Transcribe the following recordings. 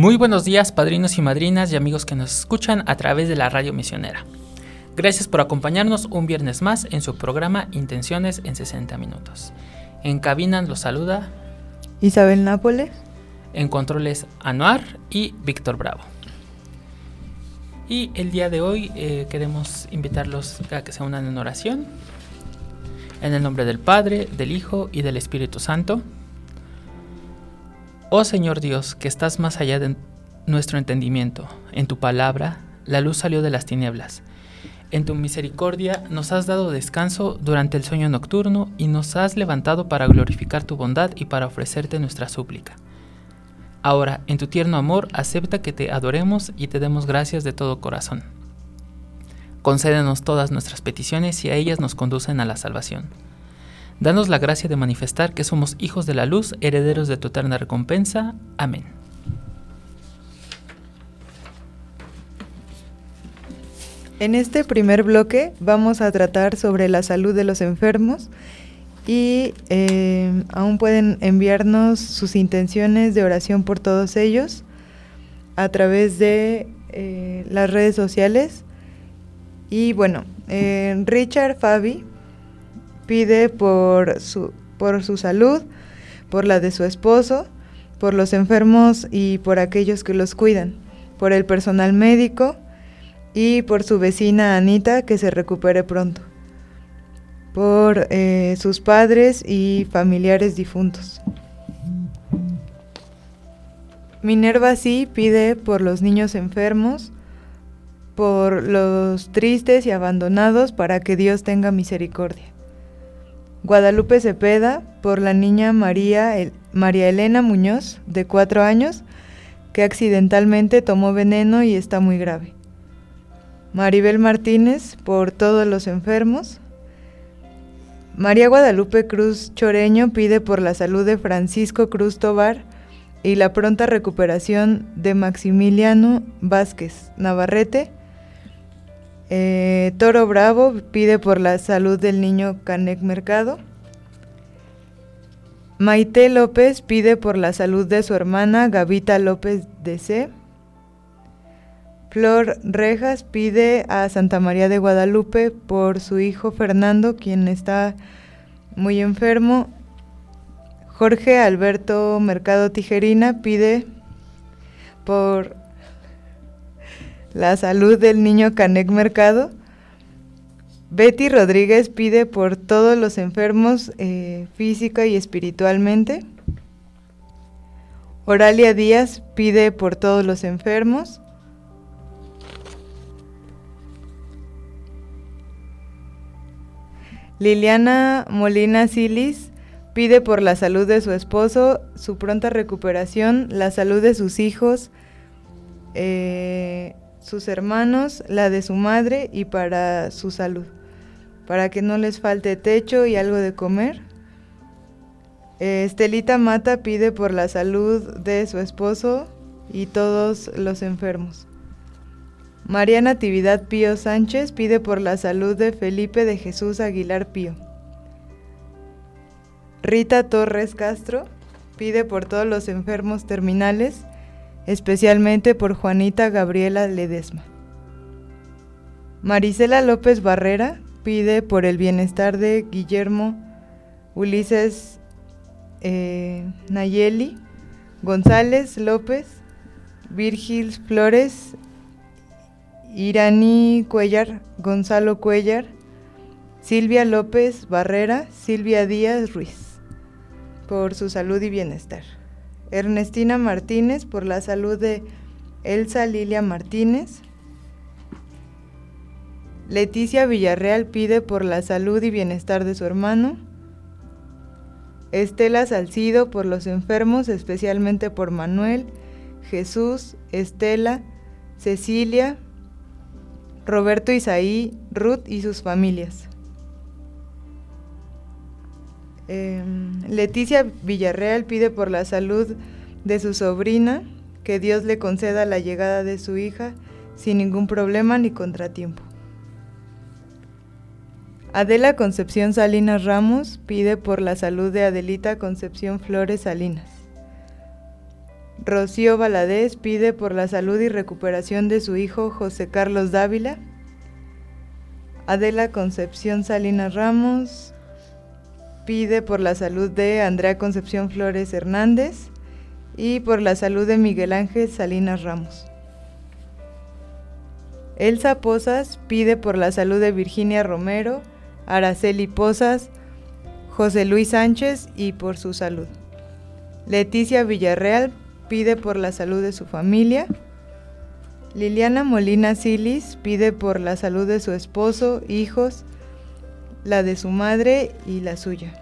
Muy buenos días, padrinos y madrinas y amigos que nos escuchan a través de la radio misionera. Gracias por acompañarnos un viernes más en su programa Intenciones en 60 minutos. En cabina los saluda Isabel Nápoles. En controles Anuar y Víctor Bravo. Y el día de hoy eh, queremos invitarlos a que se unan en oración. En el nombre del Padre, del Hijo y del Espíritu Santo. Oh Señor Dios, que estás más allá de nuestro entendimiento, en tu palabra la luz salió de las tinieblas. En tu misericordia nos has dado descanso durante el sueño nocturno y nos has levantado para glorificar tu bondad y para ofrecerte nuestra súplica. Ahora, en tu tierno amor, acepta que te adoremos y te demos gracias de todo corazón. Concédenos todas nuestras peticiones y a ellas nos conducen a la salvación. Danos la gracia de manifestar que somos hijos de la luz, herederos de tu eterna recompensa. Amén. En este primer bloque vamos a tratar sobre la salud de los enfermos y eh, aún pueden enviarnos sus intenciones de oración por todos ellos a través de eh, las redes sociales. Y bueno, eh, Richard Fabi pide por su, por su salud, por la de su esposo, por los enfermos y por aquellos que los cuidan, por el personal médico y por su vecina Anita que se recupere pronto, por eh, sus padres y familiares difuntos. Minerva sí pide por los niños enfermos, por los tristes y abandonados para que Dios tenga misericordia. Guadalupe Cepeda por la niña María, María Elena Muñoz, de cuatro años, que accidentalmente tomó veneno y está muy grave. Maribel Martínez por todos los enfermos. María Guadalupe Cruz Choreño pide por la salud de Francisco Cruz Tobar y la pronta recuperación de Maximiliano Vázquez Navarrete eh, Toro Bravo pide por la salud del niño Canek Mercado. Maite López pide por la salud de su hermana Gavita López de C. Flor Rejas pide a Santa María de Guadalupe por su hijo Fernando, quien está muy enfermo. Jorge Alberto Mercado Tijerina pide por la salud del niño Canek Mercado. Betty Rodríguez pide por todos los enfermos eh, física y espiritualmente. Oralia Díaz pide por todos los enfermos. Liliana Molina Silis pide por la salud de su esposo, su pronta recuperación, la salud de sus hijos, eh, sus hermanos, la de su madre y para su salud, para que no les falte techo y algo de comer. Estelita Mata pide por la salud de su esposo y todos los enfermos. María Natividad Pío Sánchez pide por la salud de Felipe de Jesús Aguilar Pío. Rita Torres Castro pide por todos los enfermos terminales especialmente por Juanita Gabriela Ledesma. Marisela López Barrera pide por el bienestar de Guillermo Ulises eh, Nayeli, González López, Virgil Flores, Irani Cuellar, Gonzalo Cuellar, Silvia López Barrera, Silvia Díaz Ruiz, por su salud y bienestar. Ernestina Martínez, por la salud de Elsa Lilia Martínez. Leticia Villarreal pide por la salud y bienestar de su hermano. Estela Salcido por los enfermos, especialmente por Manuel, Jesús, Estela, Cecilia, Roberto Isaí, Ruth y sus familias. Em, Leticia Villarreal pide por la salud de su sobrina, que Dios le conceda la llegada de su hija sin ningún problema ni contratiempo. Adela Concepción Salinas Ramos pide por la salud de Adelita Concepción Flores Salinas. Rocío Valadez pide por la salud y recuperación de su hijo José Carlos Dávila. Adela Concepción Salinas Ramos pide por la salud de Andrea Concepción Flores Hernández y por la salud de Miguel Ángel Salinas Ramos. Elsa Posas pide por la salud de Virginia Romero, Araceli Posas, José Luis Sánchez y por su salud. Leticia Villarreal pide por la salud de su familia. Liliana Molina Silis pide por la salud de su esposo, hijos, la de su madre y la suya.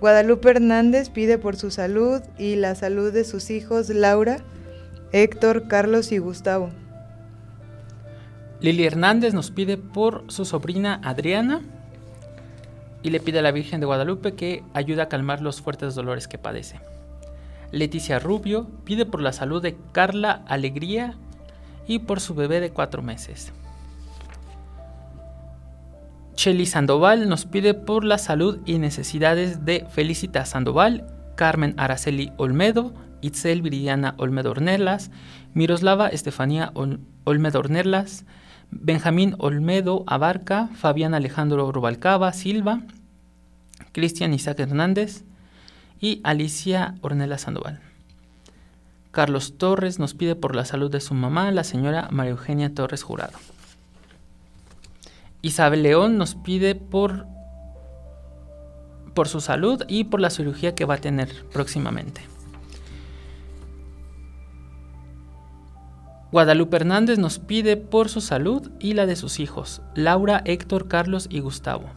Guadalupe Hernández pide por su salud y la salud de sus hijos Laura, Héctor, Carlos y Gustavo. Lili Hernández nos pide por su sobrina Adriana y le pide a la Virgen de Guadalupe que ayude a calmar los fuertes dolores que padece. Leticia Rubio pide por la salud de Carla Alegría y por su bebé de cuatro meses. Cheli Sandoval nos pide por la salud y necesidades de Felicita Sandoval, Carmen Araceli Olmedo, Itzel Viridiana Olmedo Ornelas, Miroslava Estefanía Olmedo Ornelas, Benjamín Olmedo Abarca, Fabián Alejandro Rubalcaba Silva, Cristian Isaac Hernández y Alicia Ornelas Sandoval. Carlos Torres nos pide por la salud de su mamá, la señora María Eugenia Torres Jurado. Isabel León nos pide por, por su salud y por la cirugía que va a tener próximamente. Guadalupe Hernández nos pide por su salud y la de sus hijos, Laura, Héctor, Carlos y Gustavo.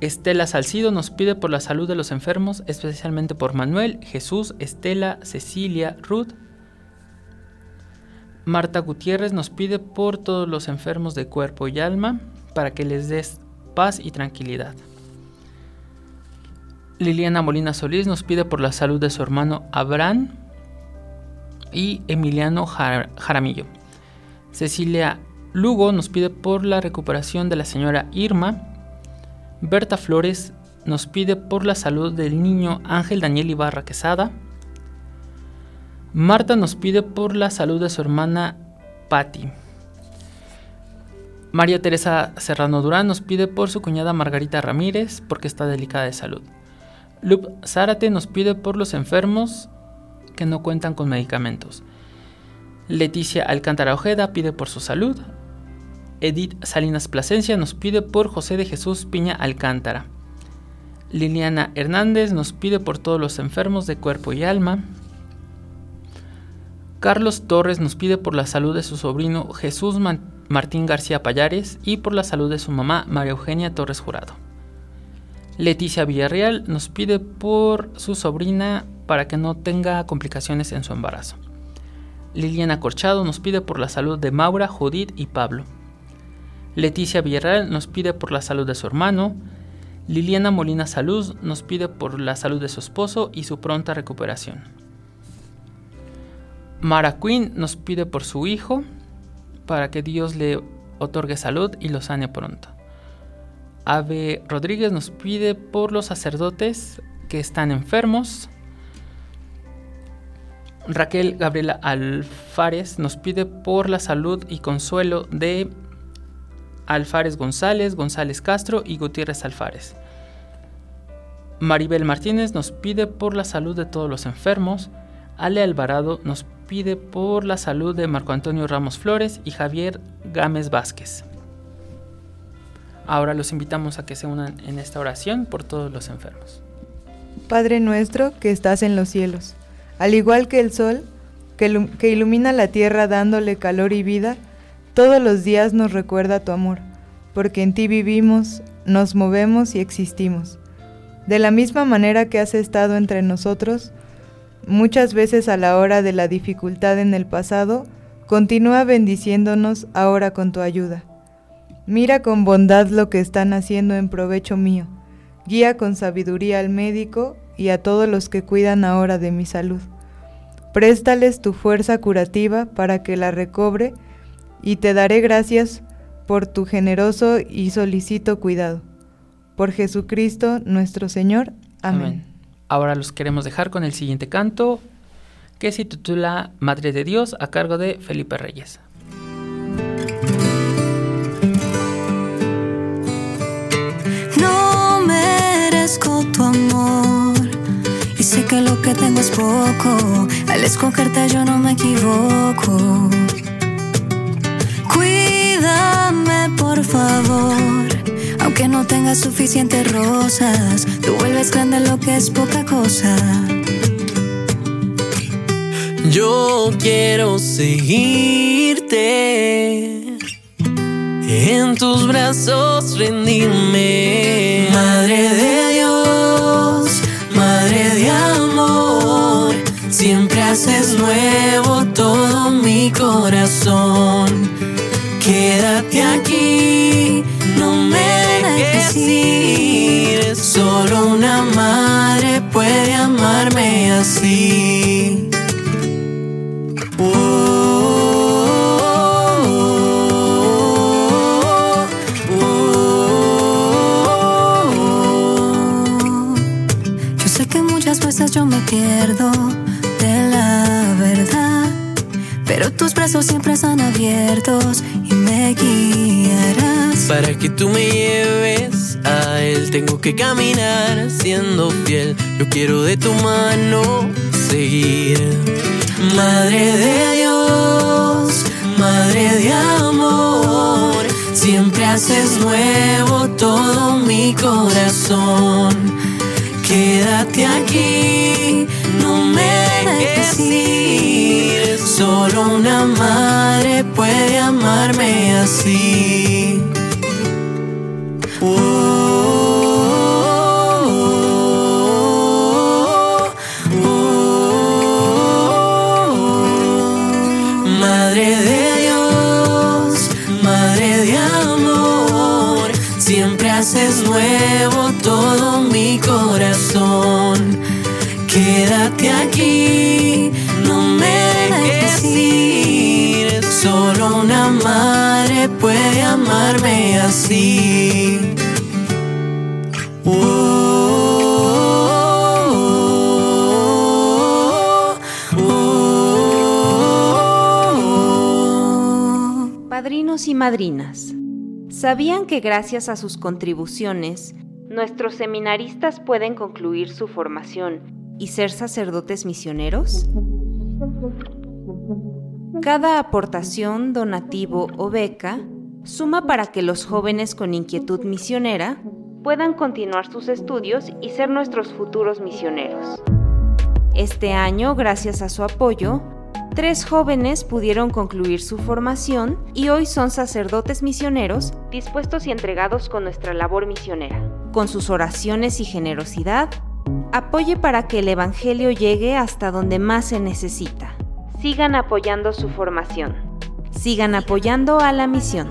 Estela Salcido nos pide por la salud de los enfermos, especialmente por Manuel, Jesús, Estela, Cecilia, Ruth Marta Gutiérrez nos pide por todos los enfermos de cuerpo y alma para que les des paz y tranquilidad. Liliana Molina Solís nos pide por la salud de su hermano Abraham y Emiliano Jaramillo. Cecilia Lugo nos pide por la recuperación de la señora Irma. Berta Flores nos pide por la salud del niño Ángel Daniel Ibarra Quesada. Marta nos pide por la salud de su hermana Patti. María Teresa Serrano Durán nos pide por su cuñada Margarita Ramírez porque está delicada de salud. Lup Zárate nos pide por los enfermos que no cuentan con medicamentos. Leticia Alcántara Ojeda pide por su salud. Edith Salinas Plasencia nos pide por José de Jesús Piña Alcántara. Liliana Hernández nos pide por todos los enfermos de cuerpo y alma. Carlos Torres nos pide por la salud de su sobrino Jesús Martín García Payares y por la salud de su mamá María Eugenia Torres Jurado. Leticia Villarreal nos pide por su sobrina para que no tenga complicaciones en su embarazo. Liliana Corchado nos pide por la salud de Maura, Judith y Pablo. Leticia Villarreal nos pide por la salud de su hermano. Liliana Molina Salud nos pide por la salud de su esposo y su pronta recuperación. Mara Quinn nos pide por su hijo para que Dios le otorgue salud y lo sane pronto. Ave Rodríguez nos pide por los sacerdotes que están enfermos. Raquel Gabriela Alfares nos pide por la salud y consuelo de Alfares González, González Castro y Gutiérrez Alfares. Maribel Martínez nos pide por la salud de todos los enfermos. Ale Alvarado nos pide por la salud de Marco Antonio Ramos Flores y Javier Gámez Vázquez. Ahora los invitamos a que se unan en esta oración por todos los enfermos. Padre nuestro que estás en los cielos, al igual que el sol, que, ilumina la tierra dándole calor y vida, todos los días nos recuerda tu amor, porque en ti vivimos, nos movemos y existimos. De la misma manera que has estado entre nosotros, muchas veces a la hora de la dificultad en el pasado, continúa bendiciéndonos ahora con tu ayuda. Mira con bondad lo que están haciendo en provecho mío. Guía con sabiduría al médico y a todos los que cuidan ahora de mi salud. Préstales tu fuerza curativa para que la recobre y te daré gracias por tu generoso y solicito cuidado. Por Jesucristo nuestro Señor. Amén. Ahora los queremos dejar con el siguiente canto que se titula Madre de Dios a cargo de Felipe Reyes. No merezco tu amor que lo que tengo es poco. Al escogerte yo no me equivoco. Cuídame por favor aunque no tengas suficientes rosas, tú vuelves grande lo que es poca cosa. Yo quiero seguirte, en tus brazos rendirme. Madre de nuevo todo mi corazón. Quédate aquí no me dejes ir. Solo una madre puede amarme así. Oh, yo me pierdo pero tus brazos siempre están abiertos y me guiarán. Para que tú me lleves a él, tengo que caminar siendo fiel. Yo quiero de tu mano seguir. Madre de Dios, Madre de amor, siempre haces nuevo todo mi corazón. Quédate aquí, no me dejes ir. Solo una madre puede amarme así. Madre de Dios, Madre de amor, siempre haces nuevo todo mi corazón. Aquí, no me dejes ir. Solo una madre puede amarme así. Padrinos y madrinas, ¿sabían que gracias a sus contribuciones, nuestros seminaristas pueden concluir su formación y ser sacerdotes misioneros? Cada aportación, donativo o beca suma para que los jóvenes con inquietud misionera puedan continuar sus estudios y ser nuestros futuros misioneros. Este año, gracias a su apoyo, tres jóvenes pudieron concluir su formación y hoy son sacerdotes misioneros dispuestos y entregados con nuestra labor misionera. Con sus oraciones y generosidad, apoye para que el Evangelio llegue hasta donde más se necesita. Sigan apoyando su formación. Sigan apoyando a la misión.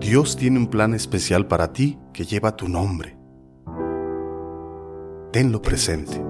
Dios tiene un plan especial para ti que lleva tu nombre. Tenlo presente.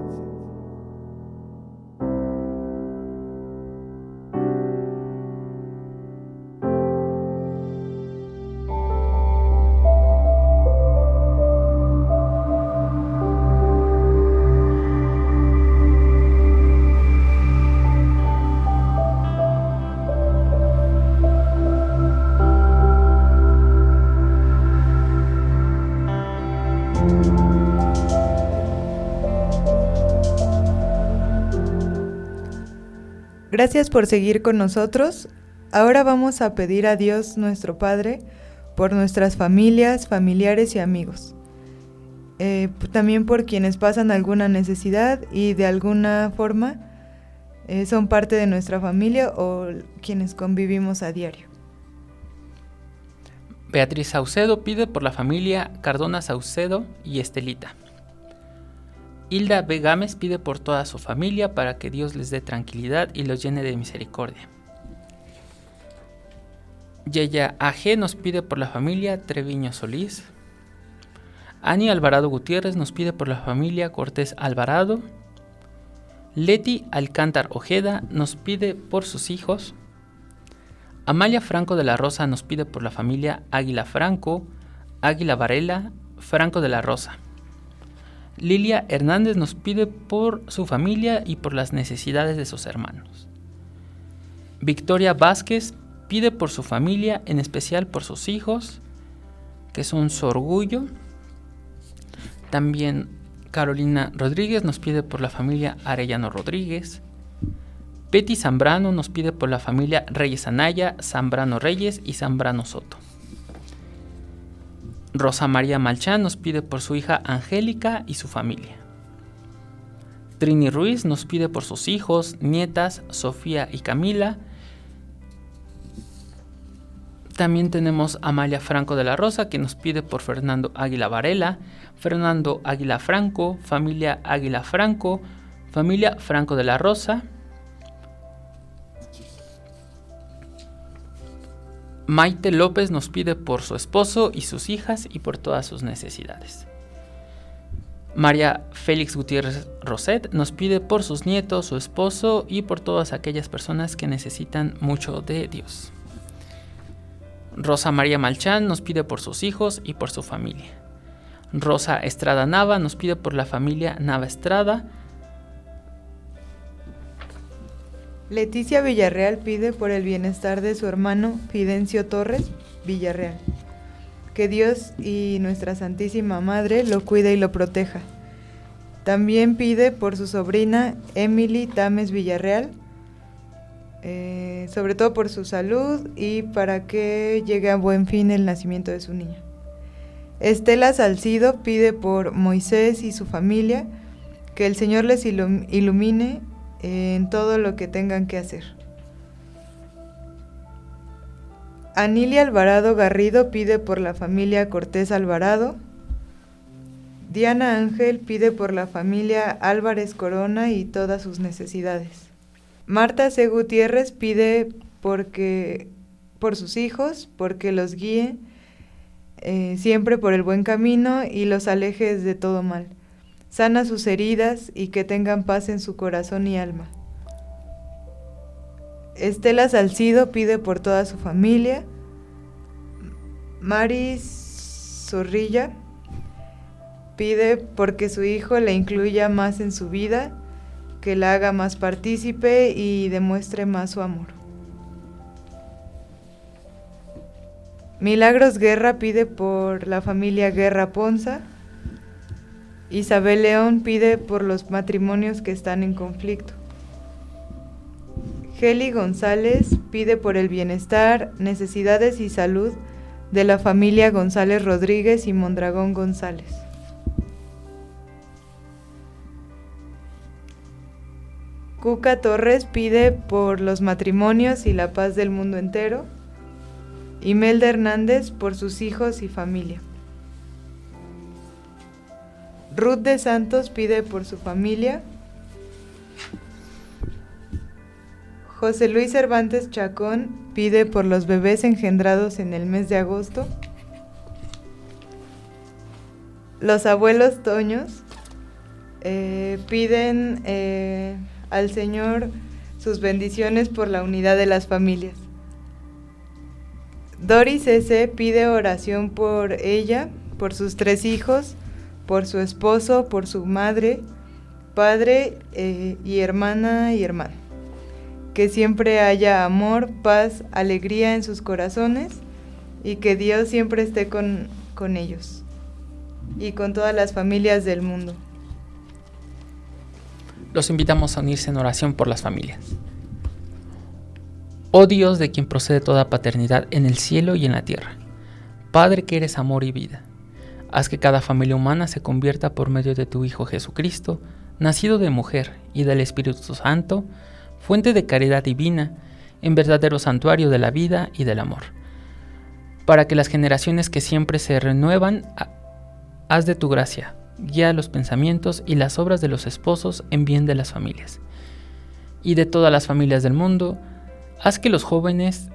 Gracias por seguir con nosotros. Ahora vamos a pedir a Dios nuestro Padre por nuestras familias, familiares y amigos. Eh, también por quienes pasan alguna necesidad y de alguna forma eh, son parte de nuestra familia o quienes convivimos a diario. Beatriz Saucedo pide por la familia Cardona Saucedo y Estelita. Hilda B. Gámez pide por toda su familia para que Dios les dé tranquilidad y los llene de misericordia. Yeya AG nos pide por la familia Treviño Solís. Ani Alvarado Gutiérrez nos pide por la familia Cortés Alvarado. Leti Alcántar Ojeda nos pide por sus hijos. Amalia Franco de la Rosa nos pide por la familia Águila Franco, Águila Varela, Franco de la Rosa. Lilia Hernández nos pide por su familia y por las necesidades de sus hermanos. Victoria Vázquez pide por su familia, en especial por sus hijos, que son su orgullo. También Carolina Rodríguez nos pide por la familia Arellano Rodríguez. Betty Zambrano nos pide por la familia Reyes Anaya, Zambrano Reyes y Zambrano Soto. Rosa María Malchán nos pide por su hija Angélica y su familia. Trini Ruiz nos pide por sus hijos, nietas, Sofía y Camila, también tenemos Amalia Franco de la Rosa que nos pide por Fernando Águila Varela, Fernando Águila Franco, familia Águila Franco, familia Franco de la Rosa. Maite López nos pide por su esposo y sus hijas y por todas sus necesidades. María Félix Gutiérrez Roset nos pide por sus nietos, su esposo y por todas aquellas personas que necesitan mucho de Dios. Rosa María Malchán nos pide por sus hijos y por su familia. Rosa Estrada Nava nos pide por la familia Nava Estrada. Leticia Villarreal pide por el bienestar de su hermano Fidencio Torres Villarreal. Que Dios y nuestra Santísima Madre lo cuide y lo proteja. También pide por su sobrina Emily Tames Villarreal eh, sobre todo por su salud y para que llegue a buen fin el nacimiento de su niña. Estela Salcido pide por Moisés y su familia que el Señor les ilumine en todo lo que tengan que hacer. Anilia Alvarado Garrido pide por la familia Cortés Alvarado. Diana Ángel pide por la familia Álvarez Corona y todas sus necesidades. Marta C. Gutiérrez pide porque, por sus hijos, porque los guíe eh, siempre por el buen camino y los alejes de todo mal. Sana sus heridas y que tengan paz en su corazón y alma. Estela Salcido pide por toda su familia. Maris Zorrilla pide porque su hijo le incluya más en su vida que la haga más partícipe y demuestre más su amor. Milagros Guerra pide por la familia Guerra Ponza. Isabel León pide por los matrimonios que están en conflicto. Geli González pide por el bienestar, necesidades y salud de la familia González Rodríguez y Mondragón González. Cuca Torres pide por los matrimonios y la paz del mundo entero. Imelda Hernández por sus hijos y familia. Ruth de Santos pide por su familia. José Luis Cervantes Chacón pide por los bebés engendrados en el mes de agosto. Los abuelos Toños eh, piden eh, al Señor sus bendiciones por la unidad de las familias. Doris S. pide oración por ella, por sus tres hijos, por su esposo, por su madre, padre eh, y hermana y hermano. Que siempre haya amor, paz, alegría en sus corazones y que Dios siempre esté con, con ellos y con todas las familias del mundo los invitamos a unirse en oración por las familias. Oh Dios de quien procede toda paternidad en el cielo y en la tierra, Padre que eres amor y vida, haz que cada familia humana se convierta por medio de tu Hijo Jesucristo, nacido de mujer y del Espíritu Santo, fuente de caridad divina, en verdadero santuario de la vida y del amor. Para que las generaciones que siempre se renuevan, haz de tu gracia, guía los pensamientos y las obras de los esposos en bien de las familias. Y de todas las familias del mundo, haz que los jóvenes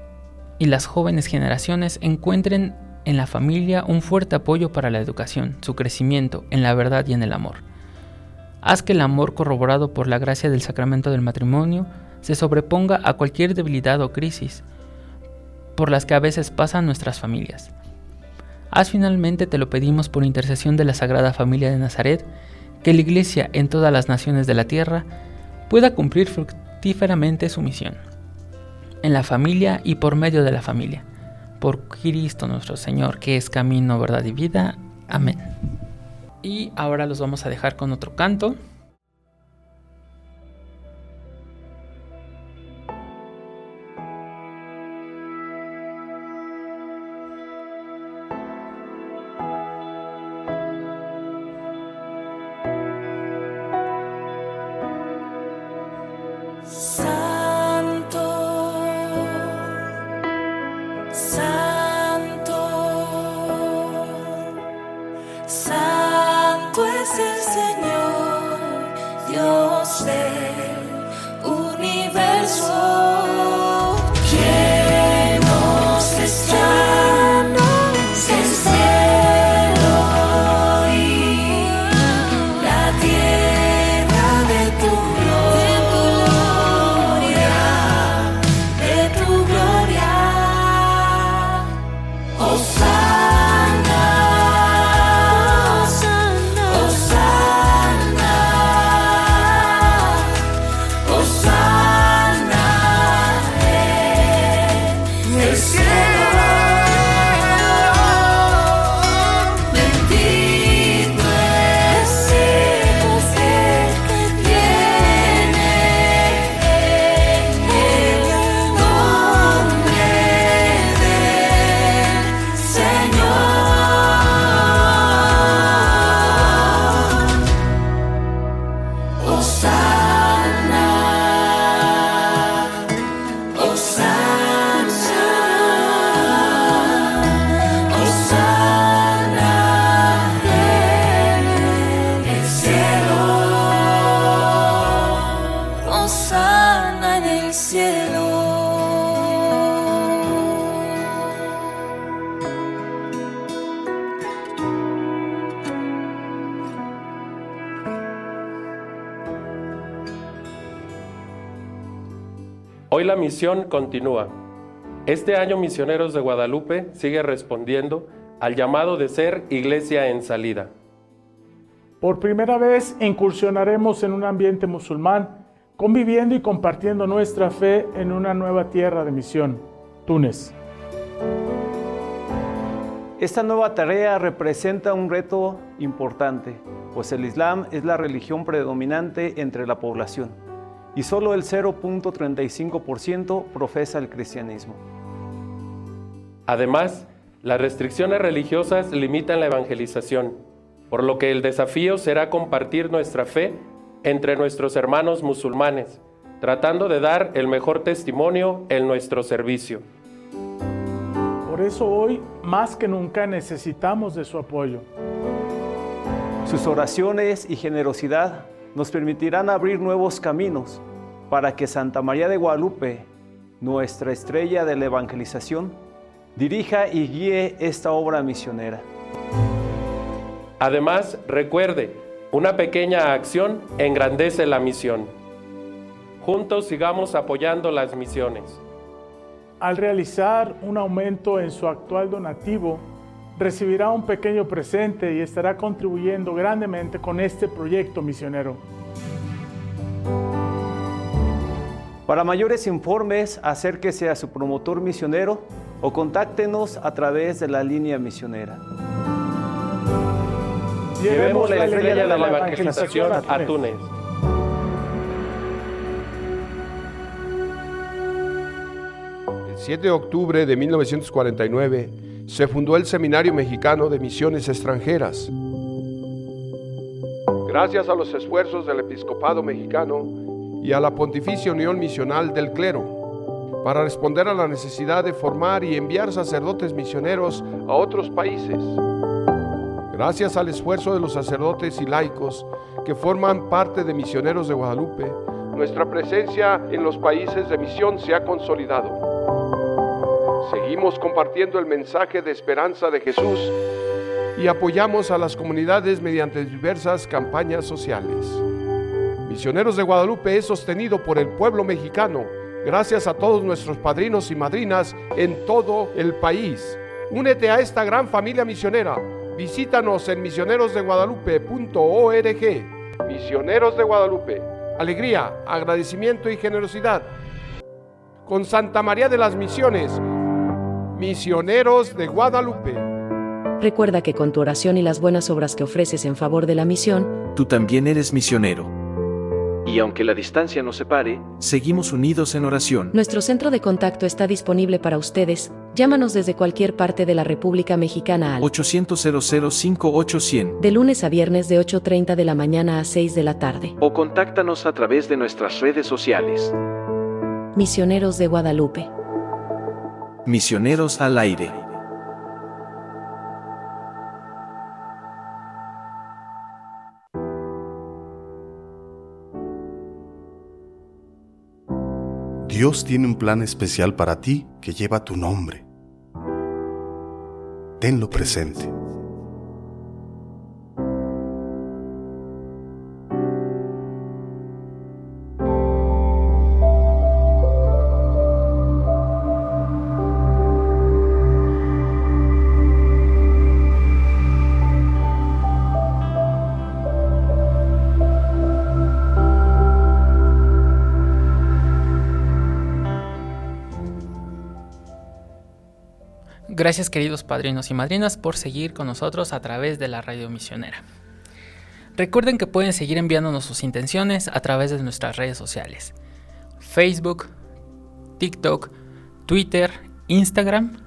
y las jóvenes generaciones encuentren en la familia un fuerte apoyo para la educación, su crecimiento en la verdad y en el amor. Haz que el amor corroborado por la gracia del sacramento del matrimonio se sobreponga a cualquier debilidad o crisis por las que a veces pasan nuestras familias. Haz finalmente, te lo pedimos por intercesión de la Sagrada Familia de Nazaret, que la Iglesia en todas las naciones de la tierra pueda cumplir fructíferamente su misión, en la familia y por medio de la familia. Por Cristo nuestro Señor, que es camino, verdad y vida. Amén. Y ahora los vamos a dejar con otro canto. Hoy la misión continúa. Este año Misioneros de Guadalupe sigue respondiendo al llamado de ser iglesia en salida. Por primera vez incursionaremos en un ambiente musulmán, conviviendo y compartiendo nuestra fe en una nueva tierra de misión, Túnez. Esta nueva tarea representa un reto importante, pues el Islam es la religión predominante entre la población y solo el 0.35% profesa el cristianismo. Además, las restricciones religiosas limitan la evangelización, por lo que el desafío será compartir nuestra fe entre nuestros hermanos musulmanes, tratando de dar el mejor testimonio en nuestro servicio. Por eso hoy, más que nunca, necesitamos de su apoyo. Sus oraciones y generosidad nos permitirán abrir nuevos caminos para que Santa María de Guadalupe, nuestra estrella de la evangelización, dirija y guíe esta obra misionera. Además, recuerde, una pequeña acción engrandece la misión. Juntos sigamos apoyando las misiones. Al realizar un aumento en su actual donativo, recibirá un pequeño presente y estará contribuyendo grandemente con este proyecto misionero. Para mayores informes, acérquese a su promotor misionero o contáctenos a través de la línea misionera. Llevemos la estrella de la evangelización a Túnez. 7 de octubre de 1949 se fundó el Seminario Mexicano de Misiones Extranjeras. Gracias a los esfuerzos del episcopado mexicano y a la Pontificia Unión Misional del Clero, para responder a la necesidad de formar y enviar sacerdotes misioneros a otros países. Gracias al esfuerzo de los sacerdotes y laicos que forman parte de Misioneros de Guadalupe, nuestra presencia en los países de misión se ha consolidado. Seguimos compartiendo el mensaje de esperanza de Jesús y apoyamos a las comunidades mediante diversas campañas sociales. Misioneros de Guadalupe es sostenido por el pueblo mexicano, gracias a todos nuestros padrinos y madrinas en todo el país. Únete a esta gran familia misionera. Visítanos en misionerosdeguadalupe.org. Misioneros de Guadalupe alegría, agradecimiento y generosidad. Con Santa María de las Misiones, misioneros de Guadalupe. Recuerda que con tu oración y las buenas obras que ofreces en favor de la misión, tú también eres misionero. Y aunque la distancia nos separe, seguimos unidos en oración. Nuestro centro de contacto está disponible para ustedes. Llámanos desde cualquier parte de la República Mexicana al 800 005 De lunes a viernes de 8.30 de la mañana a 6 de la tarde. O contáctanos a través de nuestras redes sociales. Misioneros de Guadalupe. Misioneros al aire. Dios tiene un plan especial para ti que lleva tu nombre. Tenlo presente. Gracias queridos padrinos y madrinas por seguir con nosotros a través de la radio misionera. Recuerden que pueden seguir enviándonos sus intenciones a través de nuestras redes sociales. Facebook, TikTok, Twitter, Instagram.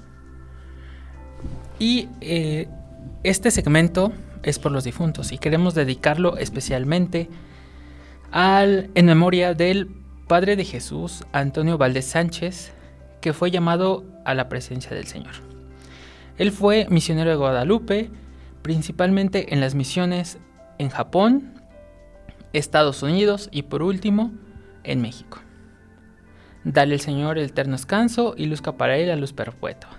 Y eh, este segmento es por los difuntos y queremos dedicarlo especialmente al, en memoria del Padre de Jesús, Antonio Valdés Sánchez, que fue llamado a la presencia del Señor. Él fue misionero de Guadalupe, principalmente en las misiones en Japón, Estados Unidos y por último en México. Dale el Señor el eterno descanso y luzca para él la luz perpetua.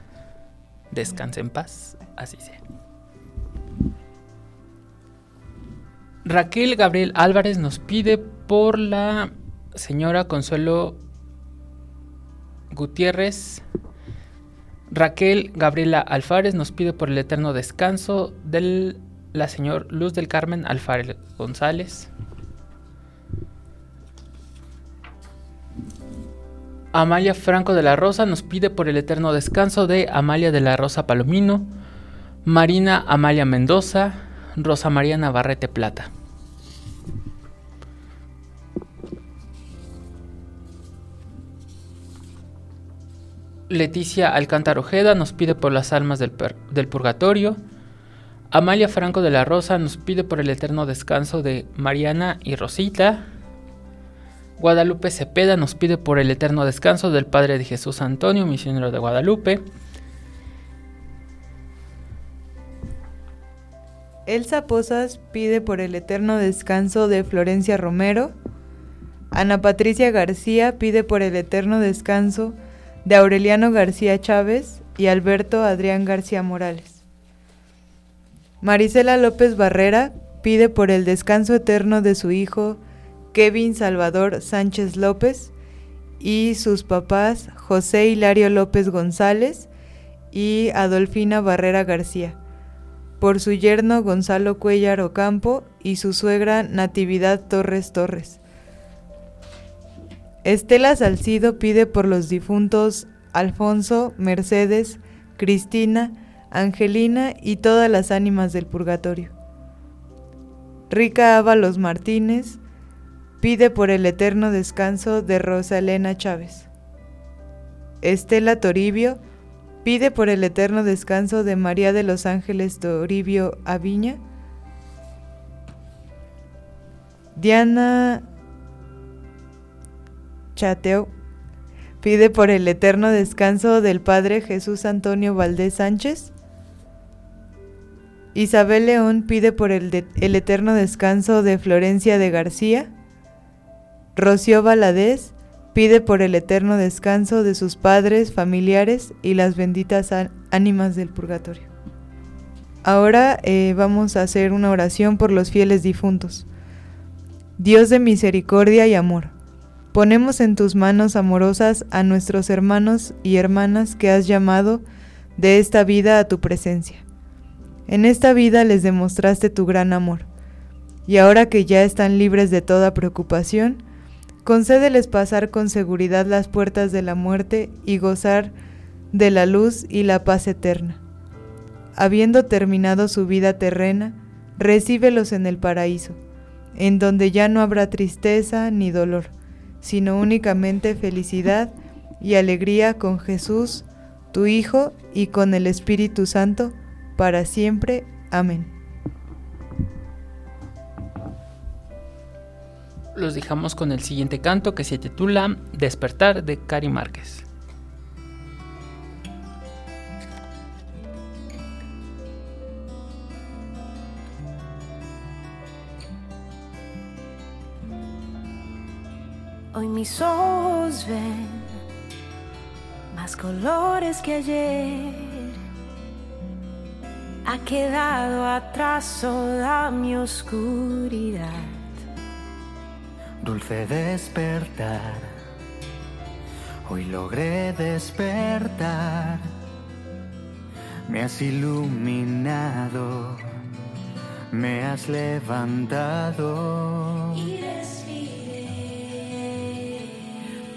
Descanse en paz, así sea. Raquel Gabriel Álvarez nos pide por la señora Consuelo Gutiérrez Raquel Gabriela Alfares nos pide por el eterno descanso de la señora Luz del Carmen Alfares González. Amalia Franco de la Rosa nos pide por el eterno descanso de Amalia de la Rosa Palomino, Marina Amalia Mendoza, Rosa María Navarrete Plata. Leticia Alcántara Ojeda nos pide por las almas del, purgatorio. Amalia Franco de la Rosa nos pide por el eterno descanso de Mariana y Rosita. Guadalupe Cepeda nos pide por el eterno descanso del Padre de Jesús Antonio, misionero de Guadalupe. Elsa Posas pide por el eterno descanso de Florencia Romero. Ana Patricia García pide por el eterno descanso de Aureliano García Chávez y Alberto Adrián García Morales. Marisela López Barrera pide por el descanso eterno de su hijo Kevin Salvador Sánchez López y sus papás José Hilario López González y Adolfina Barrera García, por su yerno Gonzalo Cuellar Ocampo y su suegra Natividad Torres Torres Estela Salcido pide por los difuntos Alfonso, Mercedes, Cristina, Angelina y todas las ánimas del purgatorio. Rica Ábalos Martínez pide por el eterno descanso de Rosa Elena Chávez. Estela Toribio pide por el eterno descanso de María de los Ángeles Toribio Aviña. Diana Chateo pide por el eterno descanso del Padre Jesús Antonio Valdés Sánchez. Isabel León pide por el, el eterno descanso de Florencia de García. Rocío Valadez pide por el eterno descanso de sus padres, familiares y las benditas ánimas del purgatorio. Ahora eh, vamos a hacer una oración por los fieles difuntos. Dios de misericordia y amor, ponemos en tus manos amorosas a nuestros hermanos y hermanas que has llamado de esta vida a tu presencia. En esta vida les demostraste tu gran amor, y ahora que ya están libres de toda preocupación, concédeles pasar con seguridad las puertas de la muerte y gozar de la luz y la paz eterna. Habiendo terminado su vida terrena, recíbelos en el paraíso, en donde ya no habrá tristeza ni dolor, sino únicamente felicidad y alegría con Jesús, tu Hijo, y con el Espíritu Santo, para siempre. Amén. Los dejamos con el siguiente canto que se titula Despertar de Cari Márquez. Hoy mis ojos ven más colores que ayer. Ha quedado atrás toda mi oscuridad. Dulce despertar, hoy logré despertar. Me has iluminado, me has levantado.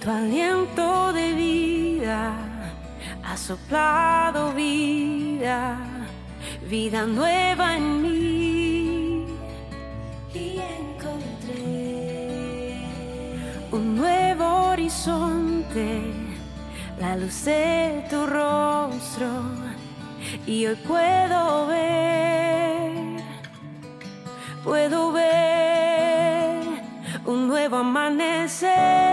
Tu aliento de vida, ha soplado vida, vida nueva en mí. Y encontré un nuevo horizonte, la luz de tu rostro, y hoy puedo ver, puedo ver un nuevo amanecer,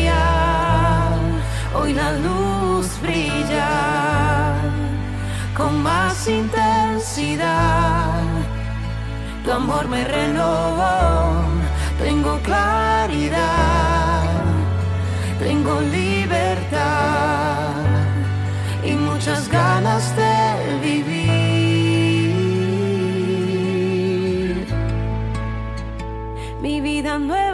Hoy la luz brilla con más intensidad. Tu amor me renovó, tengo claridad, tengo libertad y muchas ganas de vivir. Mi vida nueva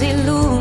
Me has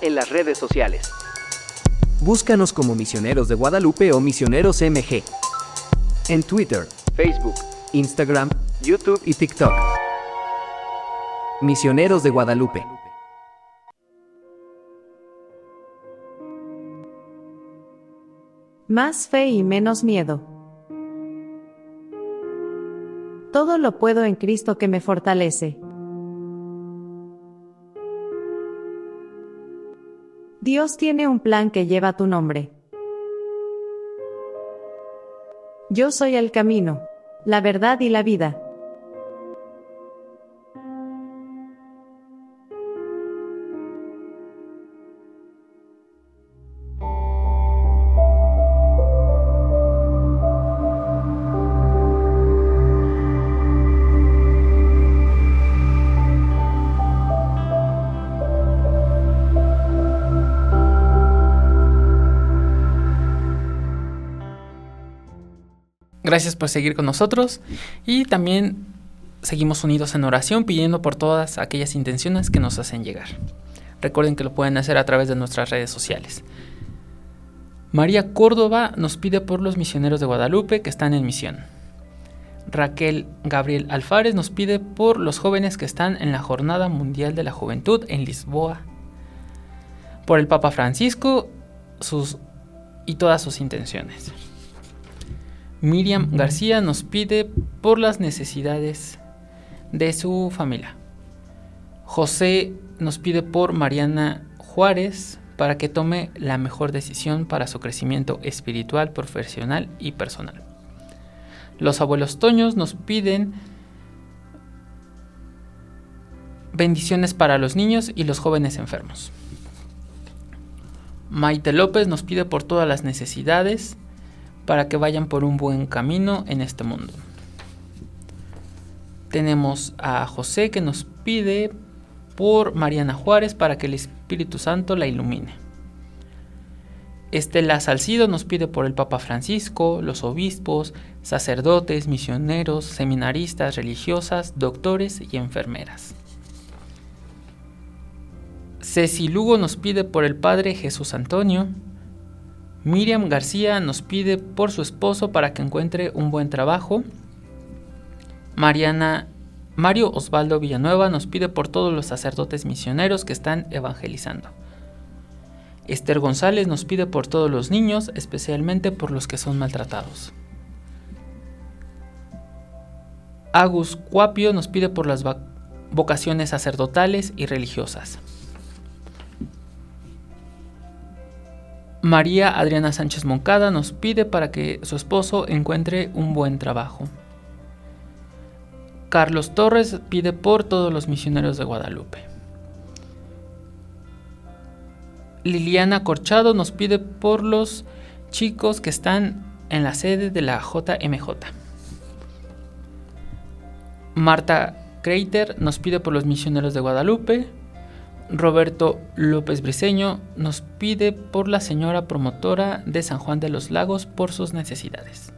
en las redes sociales. Búscanos como Misioneros de Guadalupe o Misioneros MG. En Twitter, Facebook, Instagram, YouTube y TikTok. Misioneros de Guadalupe. Más fe y menos miedo. Todo lo puedo en Cristo que me fortalece. Dios tiene un plan que lleva tu nombre. Yo soy el camino, la verdad y la vida. Gracias por seguir con nosotros y también seguimos unidos en oración pidiendo por todas aquellas intenciones que nos hacen llegar. Recuerden que lo pueden hacer a través de nuestras redes sociales. María Córdoba nos pide por los misioneros de Guadalupe que están en misión. Raquel Gabriel Alfares nos pide por los jóvenes que están en la Jornada Mundial de la Juventud en Lisboa. Por el Papa Francisco sus, y todas sus intenciones. Miriam García nos pide por las necesidades de su familia. José nos pide por Mariana Juárez para que tome la mejor decisión para su crecimiento espiritual, profesional y personal. Los abuelos Toños nos piden bendiciones para los niños y los jóvenes enfermos. Maite López nos pide por todas las necesidades para que vayan por un buen camino en este mundo. Tenemos a José que nos pide por Mariana Juárez para que el Espíritu Santo la ilumine. Estela Salcido nos pide por el Papa Francisco, los obispos, sacerdotes, misioneros, seminaristas, religiosas, doctores y enfermeras. Ceci Lugo nos pide por el Padre Jesús Antonio. Miriam García nos pide por su esposo para que encuentre un buen trabajo. Mariana Mario Osvaldo Villanueva nos pide por todos los sacerdotes misioneros que están evangelizando. Esther González nos pide por todos los niños, especialmente por los que son maltratados. Agus Cuapio nos pide por las vocaciones sacerdotales y religiosas. María Adriana Sánchez Moncada nos pide para que su esposo encuentre un buen trabajo. Carlos Torres pide por todos los misioneros de Guadalupe. Liliana Corchado nos pide por los chicos que están en la sede de la JMJ. Marta Kreiter nos pide por los misioneros de Guadalupe. Roberto López Briceño nos pide por la señora promotora de San Juan de los Lagos por sus necesidades.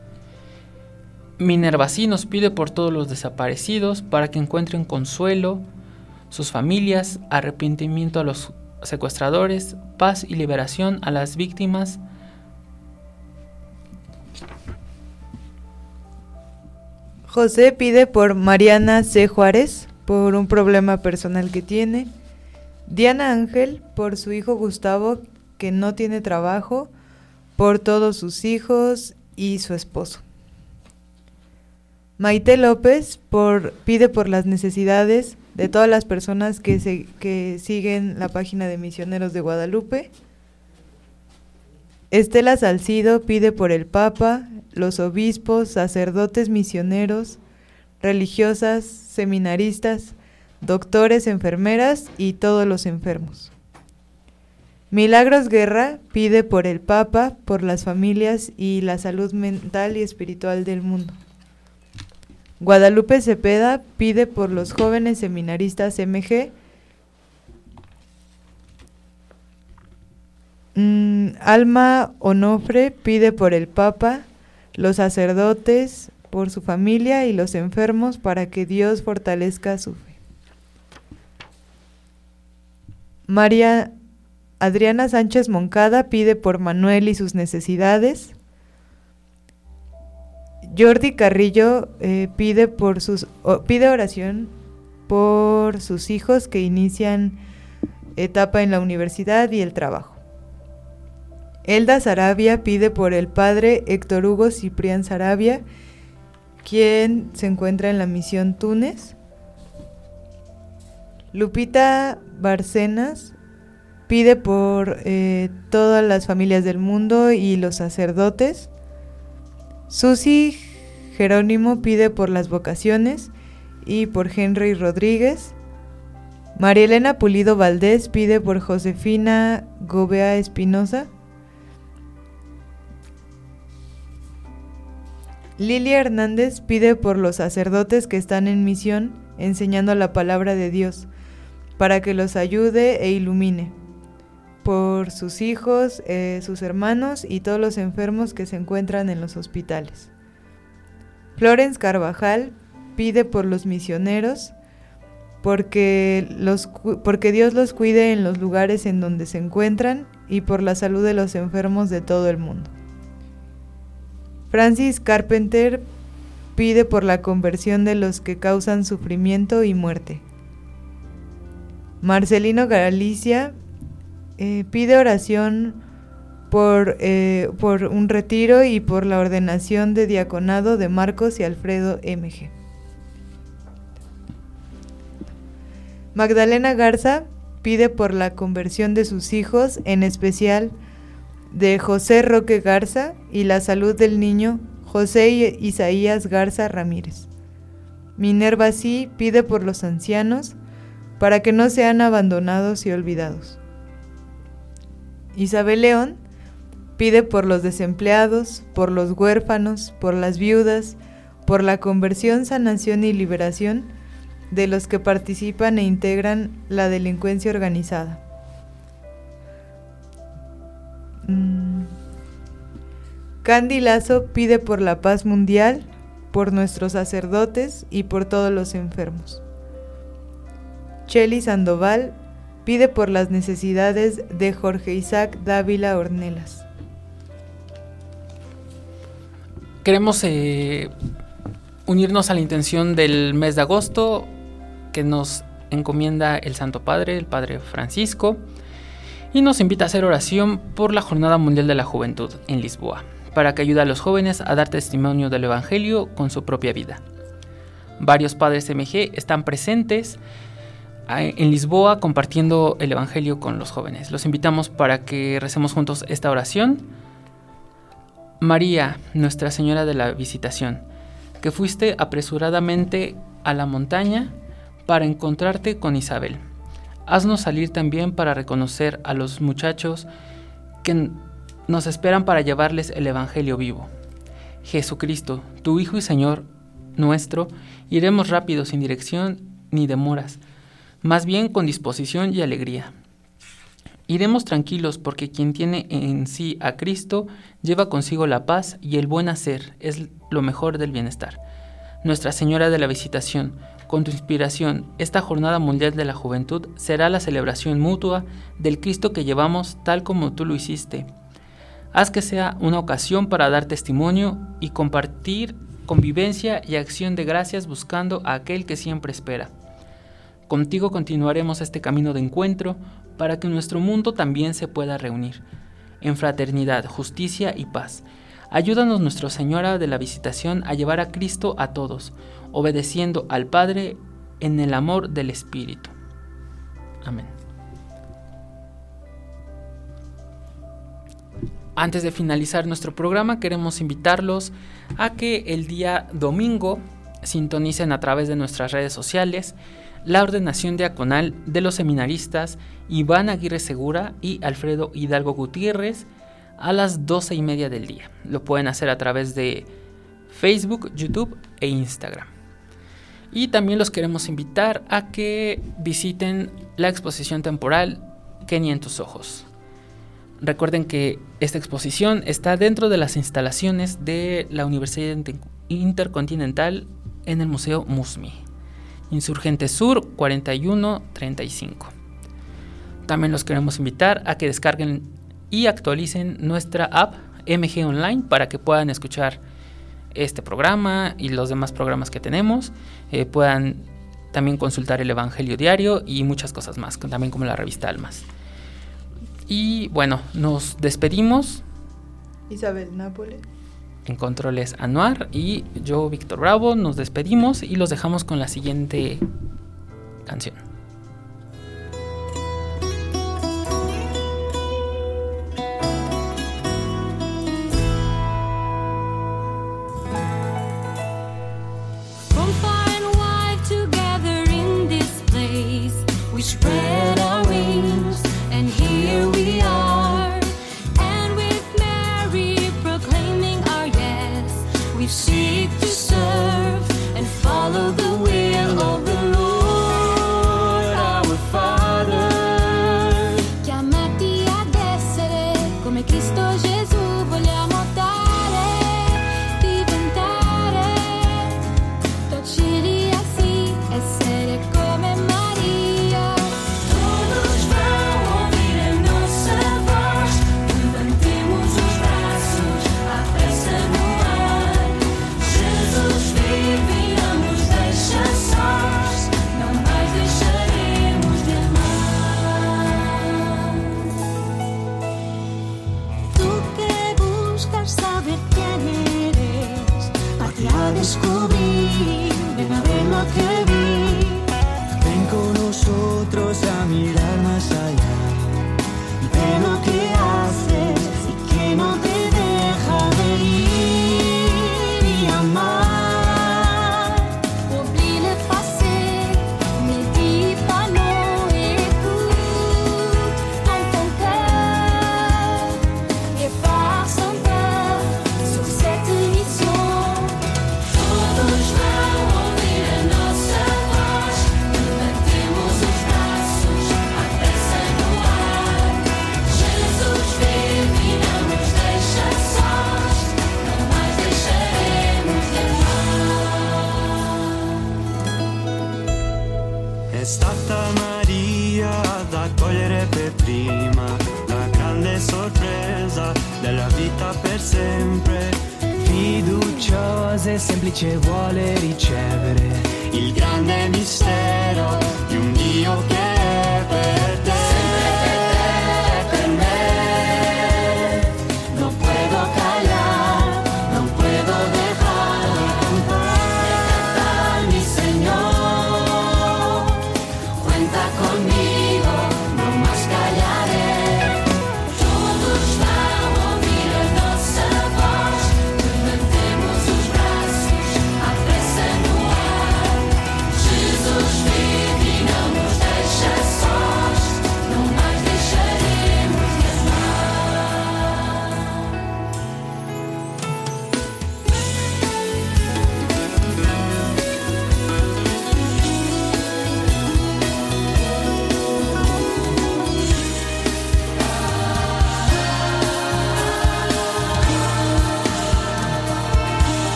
Minerva sí nos pide por todos los desaparecidos para que encuentren consuelo, sus familias, arrepentimiento a los secuestradores, paz y liberación a las víctimas. José pide por Mariana C. Juárez por un problema personal que tiene. Diana Ángel por su hijo Gustavo que no tiene trabajo, por todos sus hijos y su esposo. Maite López pide por las necesidades de todas las personas que, se, que siguen la página de Misioneros de Guadalupe. Estela Salcido pide por el Papa, los obispos, sacerdotes misioneros, religiosas, seminaristas, doctores, enfermeras y todos los enfermos. Milagros Guerra pide por el Papa, por las familias y la salud mental y espiritual del mundo. Guadalupe Cepeda pide por los jóvenes seminaristas MG. Mm, Alma Onofre pide por el Papa, los sacerdotes, por su familia y los enfermos para que Dios fortalezca su fe. María Adriana Sánchez Moncada pide por Manuel y sus necesidades. Jordi Carrillo eh, pide por sus pide oración por sus hijos que inician etapa en la universidad y el trabajo. Elda Sarabia pide por el padre Héctor Hugo Ciprián Sarabia, quien se encuentra en la misión Túnez. Lupita Barcenas pide por eh, todas las familias del mundo y los sacerdotes. Susi Jerónimo pide por las vocaciones y por Henry Rodríguez. María Elena Pulido Valdés pide por Josefina Gobea Espinosa. Lilia Hernández pide por los sacerdotes que están en misión enseñando la palabra de Dios, para que los ayude e ilumine, por sus hijos, eh, sus hermanos y todos los enfermos que se encuentran en los hospitales. Florence Carvajal pide por los misioneros, porque, los, porque Dios los cuide en los lugares en donde se encuentran y por la salud de los enfermos de todo el mundo. Francis Carpenter pide por la conversión de los que causan sufrimiento y muerte. Marcelino Galicia eh, pide oración por, eh, por un retiro y por la ordenación de diaconado de Marcos y Alfredo MG. Magdalena Garza pide por la conversión de sus hijos, en especial de José Roque Garza y la salud del niño José Isaías Garza Ramírez. Minerva sí pide por los ancianos para que no sean abandonados y olvidados. Isabel León pide por los desempleados, por los huérfanos, por las viudas, por la conversión, sanación y liberación de los que participan e integran la delincuencia organizada. Mm. Candy Lazo pide por la paz mundial, por nuestros sacerdotes y por todos los enfermos. Cheli Sandoval pide por las necesidades de Jorge Isaac Dávila Ornelas. Queremos eh, unirnos a la intención del mes de agosto que nos encomienda el Santo Padre, el Padre Francisco, y nos invita a hacer oración por la Jornada Mundial de la Juventud en Lisboa, para que ayude a los jóvenes a dar testimonio del Evangelio con su propia vida. Varios padres MG están presentes en Lisboa compartiendo el Evangelio con los jóvenes. Los invitamos para que recemos juntos esta oración. María, Nuestra Señora de la Visitación, que fuiste apresuradamente a la montaña para encontrarte con Isabel. Haznos salir también para reconocer a los muchachos que nos esperan para llevarles el Evangelio vivo. Jesucristo, tu Hijo y Señor, nuestro, iremos rápido, sin dirección ni demoras, más bien con disposición y alegría. Iremos tranquilos porque quien tiene en sí a Cristo lleva consigo la paz y el buen hacer es lo mejor del bienestar. Nuestra Señora de la Visitación, con tu inspiración, esta Jornada Mundial de la Juventud será la celebración mutua del Cristo que llevamos tal como tú lo hiciste. Haz que sea una ocasión para dar testimonio y compartir convivencia y acción de gracias buscando a aquel que siempre espera. Contigo continuaremos este camino de encuentro para que nuestro mundo también se pueda reunir en fraternidad, justicia y paz. Ayúdanos, Nuestra Señora de la Visitación, a llevar a Cristo a todos, obedeciendo al Padre en el amor del Espíritu. Amén. Antes de finalizar nuestro programa, queremos invitarlos a que el día domingo sintonicen a través de nuestras redes sociales la ordenación diaconal de los seminaristas Iván Aguirre Segura y Alfredo Hidalgo Gutiérrez a las 12 y media del día. Lo pueden hacer a través de Facebook, YouTube e Instagram. Y también los queremos invitar a que visiten la exposición temporal Kenia en tus ojos. Recuerden que esta exposición está dentro de las instalaciones de la Universidad Intercontinental en el Museo Musmi. Insurgente Sur 4135. También los queremos invitar a que descarguen y actualicen nuestra app MG Online para que puedan escuchar este programa y los demás programas que tenemos. Eh, puedan también consultar el Evangelio Diario y muchas cosas más, también como la revista Almas. Y bueno, nos despedimos. Isabel Nápoles. En controles Anuar y yo, Víctor Bravo, nos despedimos y los dejamos con la siguiente canción.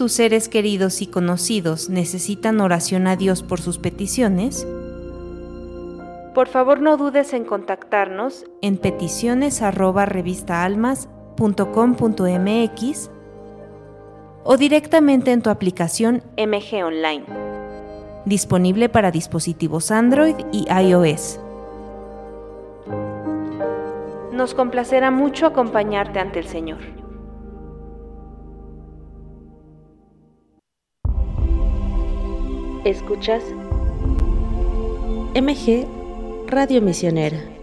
Tus seres queridos y conocidos necesitan oración a Dios por sus peticiones, por favor no dudes en contactarnos en peticiones@revistaalmas.com.mx o directamente en tu aplicación MG Online, disponible para dispositivos Android y iOS. Nos complacerá mucho acompañarte ante el Señor. Escuchas MG Radio Misionera.